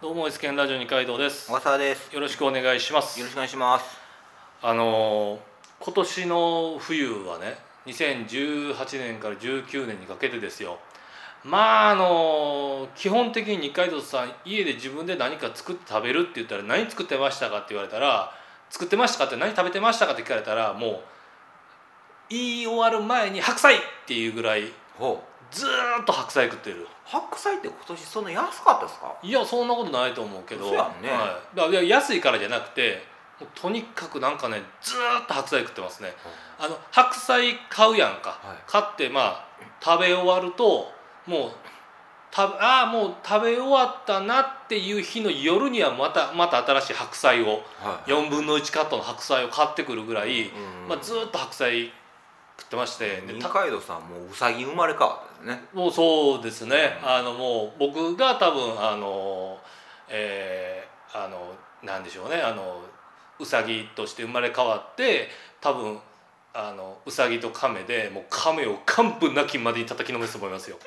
どうも S ケンラジオ二階堂です小笠原です。よろしくお願いしますよろしくお願いします。あのー今年の冬はね2018年から19年にかけてですよまああのー基本的に二階堂さん家で自分で何か作って食べるって言ったら何作ってましたかって言われたら作ってましたかって何食べてましたかって聞かれたらもう言い終わる前に白菜っていうぐらいほう。ずーっと白菜食ってる。白菜って今年そんな安かったですか？いやそんなことないと思うけど。そうやんね。はい、だから安いからじゃなくてもうとにかくなんかねずーっと白菜食ってますね。あの白菜買うやんか、はい。買ってまあ食べ終わるともうたああもう食べ終わったなっていう日の夜にはまたまた新しい白菜をはい。4分の1カットの白菜を買ってくるぐらい、うんまあ、ずーっと白菜食ってまして。で二た階堂さんもううさぎ生まれ変わね。もうそうですね、うん。あのもう僕が多分あのえーあのなんでしょうね。あのうさぎとして生まれ変わって多分あのうさぎと亀でもう亀を完膚なきまでに叩きのめすと思いますよ。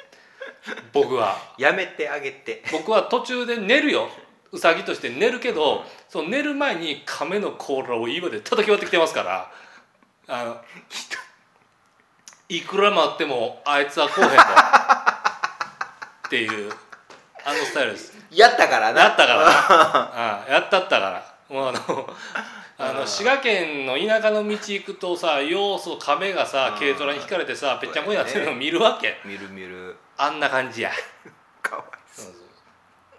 僕は。やめてあげて。僕は途中で寝るよ。うさぎとして寝るけど、その寝る前に亀の甲羅を岩で叩き割ってきてますから。あの いくら待ってもあいつはこうへんと。っていうあのスタイルです。やったからな。やったから。ああやったったから。もうあのあの滋賀県の田舎の道行くとさようそう亀がさうん軽トラに引かれてさぺっちゃんこになってるの見るわけ。見る見る。あんな感じや。かわいそう。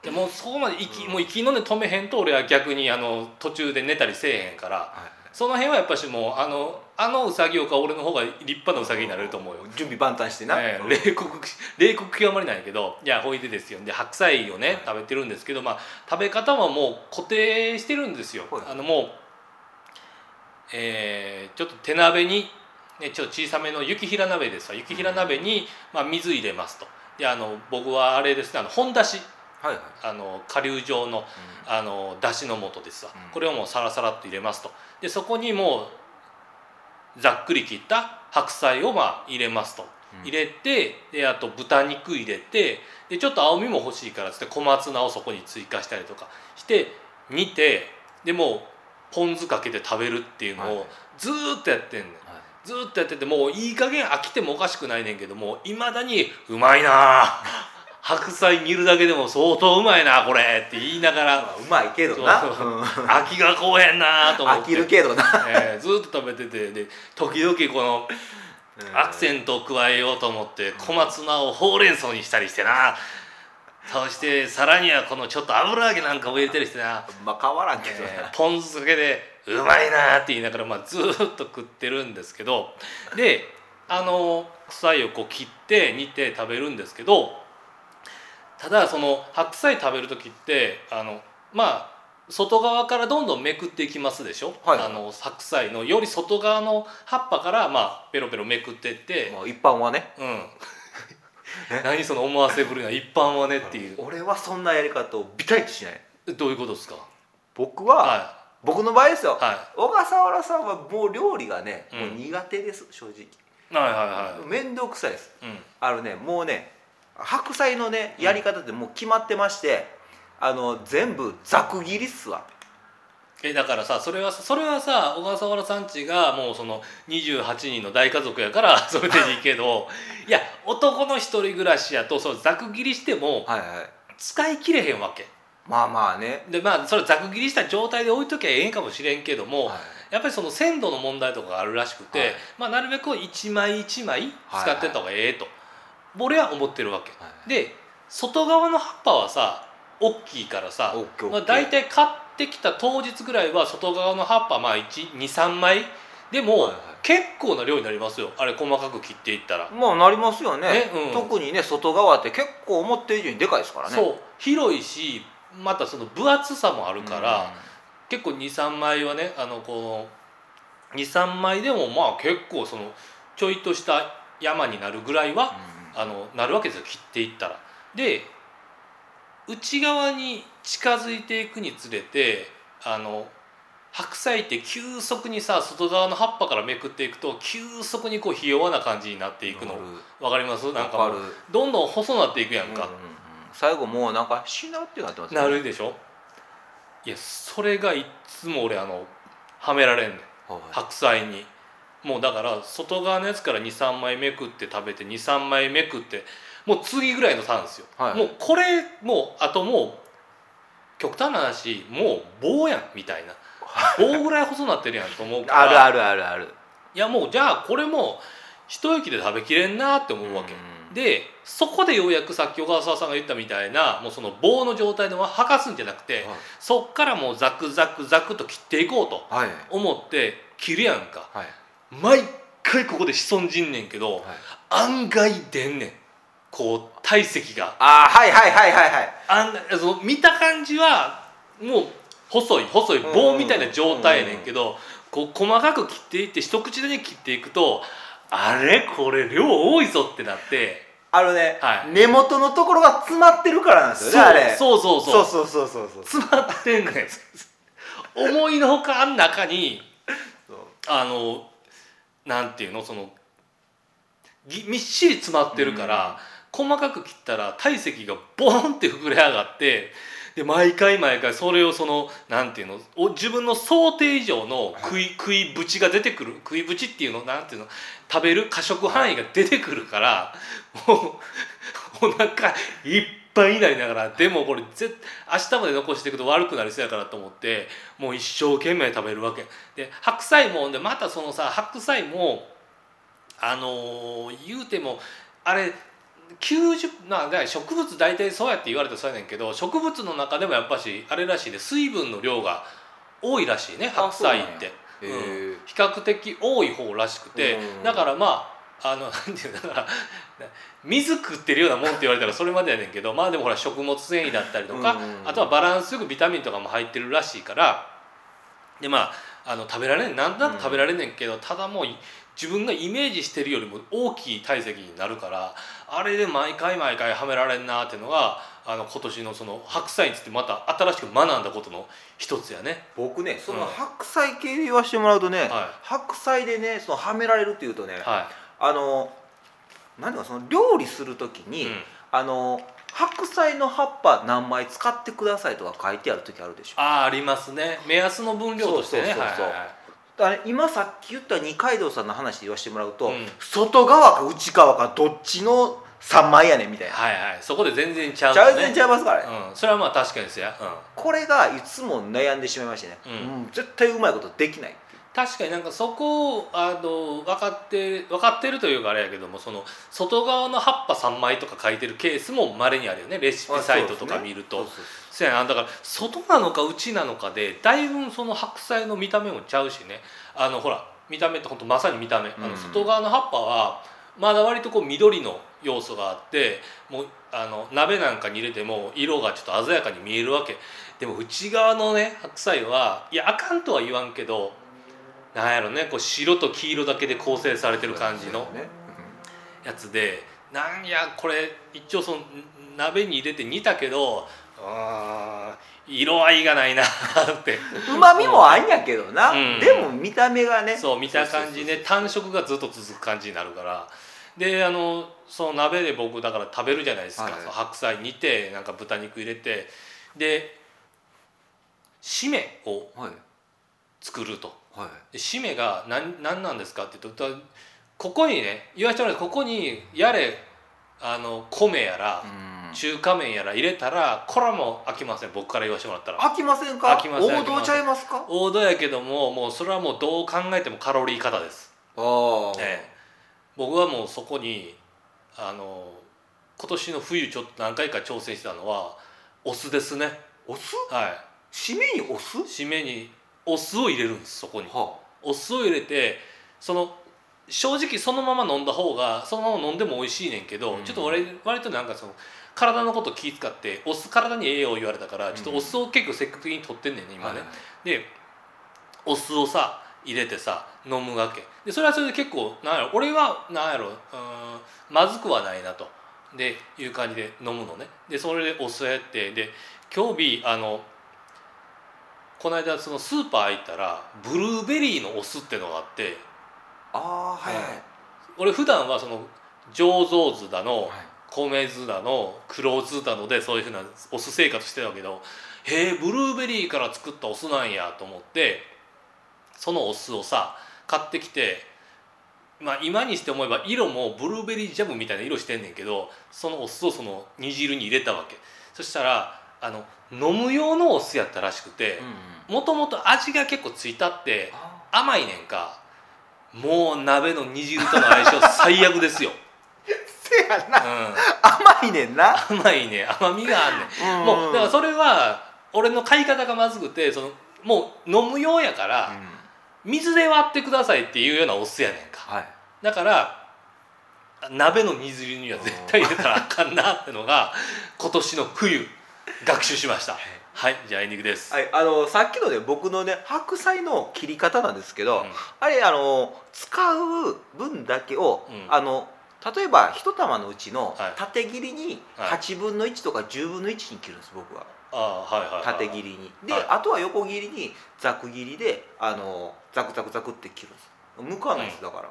でもうそこまで息、もう息の根止めへんと俺は逆にあの途中で寝たりせえへんから。はその辺はやっぱしもうあのあのウサギよか俺の方が立派なウサギになれると思うよ。準備万端してな。ええ。冷酷。冷酷極まりないけど。いやほいでですよ。で白菜をね、はい。食べてるんですけど、まあ、食べ方はもう固定してるんですよ。はい。あのもう、えーちょっと手鍋に、ね、ちょっと小さめの雪平鍋ですわ。雪平鍋に、まあ、水入れますと。であの僕はあれですねあの本だしはいはい。あの顆粒状のあのだしの素ですわ、うん。これをもうサラサラっと入れますと。でそこにもうざっくり切った白菜をまあ入れますと、うん。入れてであと豚肉入れてでちょっと青みも欲しいからっつって小松菜をそこに追加したりとかして煮てでもうポン酢かけて食べるっていうのはい。をずーっとやってんねん。はい。ずーっとやっててもういい加減飽きてもおかしくないねんけどもいまだに「うまいなあ白菜煮るだけでも相当うまいなこれ」って言いながらまあうまいけどな。飽きがこうへんなと思って飽きるけどな。えーずーっと食べててで時々このアクンセントを加えようと思って小松菜をほうれん草にしたりしてなそしてさらにはこのちょっと油揚げなんかも入れたりしてな、ト。まあ変わらんけどな。えーポン酢かけで「うまいな」って言いながら、まあ、ずーっと食ってるんですけどであの白菜をこう切って煮て食べるんですけどただその白菜食べる時ってあのまあ外側からどんどんめくっていきますでしょ、はいあの白菜のより外側の葉っぱからまあペロペロめくってって、まあ一般はね。うん。何その思わせぶりな一般はねっていう。俺はそんなやり方をビタイとしない。どういうことですか？僕は、は僕の場合ですよ。い。は小笠原さんはもう料理がね、うん。もう苦手です正直。いはいはいはい。面倒くさいです。うん。あのねもうね白菜のねやり方ってもう決まってまして、あの全部ざく切りっすわ。えだからさそれはさそれはさ小笠原さんちがもうその28人の大家族やから それでいいけど いや男の一人暮らしやとそのざく切りしてもはいはい。使い切れへんわけ。まあまあね、でまあそれざく切りした状態で置いときゃええんかもしれんけども、はい。やっぱりその鮮度の問題とかがあるらしくて、はい。まあ、なるべく一枚一枚使ってった方がええと、俺は思ってるわけ。はいで外側の葉っぱはさ大きいからさまあ、大体買ってきた当日ぐらいは外側の葉っぱまあ23枚？でも、はいはい。結構な量になりますよ。あれ細かく切っていったら、まあなりますよね。ねうん。特にね外側って結構思ってる以上にでかいですからね。そう。広いしまたその分厚さもあるから、結構23枚はねあのこの23枚でもまあ結構そのちょいとした山になるぐらいは、うんあのなるわけですよ切っていったら。で内側に近づいていくにつれてあの白菜って急速にさ外側の葉っぱからめくっていくと急速にこうひ弱な感じになっていくの。なる。わかります？なんかどんどん細なっていくやんか、うんうんうん。最後もうなんかしなってなってますよなるでしょ？いやそれがいっつも俺あのはめられんねん。はい。白菜にもうだから外側のやつから23枚めくって食べて23枚めくってもう次ぐらいのターンですよ、はい。もうこれもうあともう極端な話もう棒やんみたいな。棒ぐらい細なってるやんと思うからあるあるあるある。いやもうじゃあこれも一息で食べきれんなって思うわけ、うん。でそこでようやくさっき小川沢さんが言ったみたいなもうその棒の状態で剥がすんじゃなくてそっからもうザクザクザクと切っていこうとはい。思って切るやんか。はい毎回ここで潜んじんねんけど、はい、案外出んねん。こう体積が。ああはいはいはいはいはい。あんその見た感じはもう細い細い棒みたいな状態やねんけど、こう細かく切っていって一口だけ切っていくとあれこれ量多いぞってなって。あのね、はい、根元のところが詰まってるからなんですよねあれ。そうそうそう。そうそうそうそう詰まってんねん。思いのほかあん中にあのなんていうの？そのぎみっしり詰まってるから、細かく切ったら体積がボーンって膨れ上がってで毎回毎回それをそのなんていうの？お自分の想定以上の食い,、食いぶちが出てくる。食いぶちっていうの？なんていうの？食べる過食範囲が出てくるから、もうお腹いっぱいになりながらでもこれ絶明日まで残していくと悪くなりそうやからと思ってもう一生懸命食べるわけ。で白菜もでまたそのさ白菜もあのー言うてもあれ90なだ植物大体そうやって言われたらそうやねんけど植物の中でもやっぱしあれらしいで水分の量が多いらしいね白菜って。へうんえ比較的多い方らしくて。うん。だからまああのなんていうのだから水食ってるようなもんって言われたらそれまでやねんけどまあでもほら食物繊維だったりとかうんあとはバランスよくビタミンとかも入ってるらしいからでまああの食べられんなんとなく食べられんねんけどただもう自分がイメージしてるよりも大きい体積になるからあれで毎回毎回はめられんなっていうのがあの今年のその白菜についてまた新しく学んだことの一つやね。僕ねそのうん。白菜系で言わせてもらうとね、は白菜でねそのはめられるっていうとね、はあの何だろうその料理する時い、に、うん。あの白菜の葉っぱ何枚使ってくださいとか書いてある時あるでしょ。ああありますね。目安の分量としてね。そうそうそうそう。はいはいはい。だからね今さっき言った二階堂さんの話で言わせてもらうと、うん。外側か内側かどっちの3枚やねんみたいな、はいはいそこで全然ちゃうちゃうのね。全然ちゃいますからね、うん、それはまあ確かにですよ、うん、これがいつも悩んでしまいましてね、うん。うん絶対うまいことできない確かになんかそこをあの分かって分かってるというかあれやけどもその外側の葉っぱ3枚とか書いてるケースもまれにあるよね。レシピサイトとか見ると。そうそうそうやな。だから外なのか内なのかでだいぶその白菜の見た目もちゃうしね。あのほら見た目って本当まさに見た目、あうん。の外側の葉っぱはまだ割とこう緑の要素があってもうあの鍋なんかに入れても色がちょっと鮮やかに見えるわけ。でも内側のね白菜はいやあかんとは言わんけどなんやろねこう白と黄色だけで構成されてる感じのね、やつでなんやこれ一応その鍋に入れて煮たけど色合いがないなって。うまみもあんやけどな、うん。でも見た目がね。そう見た感じね単色がずっと続く感じになるから。であのその鍋で僕だから食べるじゃないですか、はい白菜煮てなんか豚肉入れて。で締めをはい作ると。はい。で締めが何何なんですか？って言うとここにね言わせてもらうとここにやれあの米やらうん。中華麺やら入れたらこれはもう飽きません。僕から言わせてもらったら。飽きませんか？飽きません王道ちゃいますか？王道やけどももうそれはもうどう考えてもカロリー過多です、ああ、ええ。僕はもうそこにあの今年の冬ちょっと何回か挑戦したのはお酢ですね。お酢？はい。締めにお酢？締めにお酢を入れるんですそこに。はお酢を入れてその正直そのまま飲んだ方がそのまま飲んでも美味しいねんけど、うん。ちょっと俺割となんかその体のこと気遣ってお酢体に栄養言われたからちょっとお酢を結構積極的に取ってんねんね今ね、はいでお酢をさ入れてさ飲むわけ。でそれはそれで結構なんやろ俺はなんやろうーんまずくはないなと。でいう感じで飲むのね。でそれでお酢やってで今日日あのこの間そのスーパー行ったらブルーベリーのお酢ってのがあってああはいはい、俺普段はその醸造酢だのはい。米酢だの黒酢だのでそういうふうなお酢生活してたけどへえブルーベリーから作ったお酢なんやと思ってそのお酢をさ買ってきてまあ今にして思えば色もブルーベリージャムみたいな色してんねんけどそのお酢をその煮汁に入れたわけ。そしたらあの飲む用のお酢やったらしくてうんもともと味が結構ついたって甘いねんかもう鍋の煮汁との相性最悪ですよ、せやな。うん、甘いねんな。甘いね甘みがあんねん。もうだからそれは俺の買い方がまずくてそのもう飲む用やからうん。水で割ってくださいっていうようなお酢やねんか。はい。だから鍋の煮汁には絶対入れたらあかんなってのが今年の冬学習しました。はい。じゃあエンディングです、はい、あのさっきのね僕のね白菜の切り方なんですけど、うん。あれあの使う分だけを、うん。あの例えば一玉のうちのはい。縦切りにはい。8分の1とか10分の1に切るんです僕は。ああはいはいはい。縦切りに。で、はい。あとは横切りにざく切りであのザクザクザクって切るんです。向かないです、だから。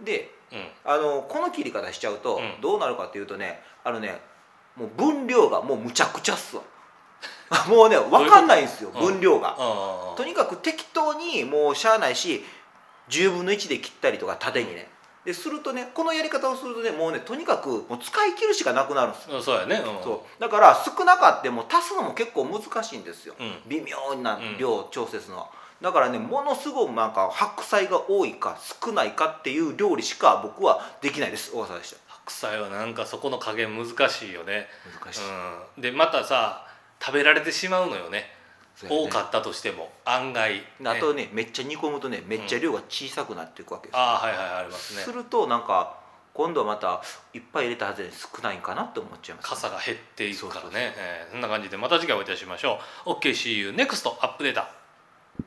でうん。あのこの切り方しちゃうと、うん。どうなるかっていうとねあのねもう分量がもうむちゃくちゃっすわ。もうね分かんないんですよ分量が。とにかく適当にもうしゃあないし10分の1で切ったりとか縦にね。でするとねこのやり方をするとねもうねとにかくもう使い切るしかなくなるんですよ、うんそうやね。うん。そう。だから少なかっても足すのも結構難しいんですよ、うん。微妙な量調節のは、だからねものすごくなんか白菜が多いか少ないかっていう料理しか僕はできないです。大沢でし白菜はなんかそこの加減難しいよね、た難しい、うん、でまたさ食べられてしまうのよね。ね。多かったとしても。案外、ね、あとねめっちゃ煮込むとねめっちゃ量が小さくなっていくわけですよ、ああはいはいありますね。するとなんか今度はまたいっぱい入れたはずに少ないんかなって思っちゃいます、傘が減っていくからね。そえーそんな感じでまた次回お会いいたしましょう。OKCU NEXT アップデータ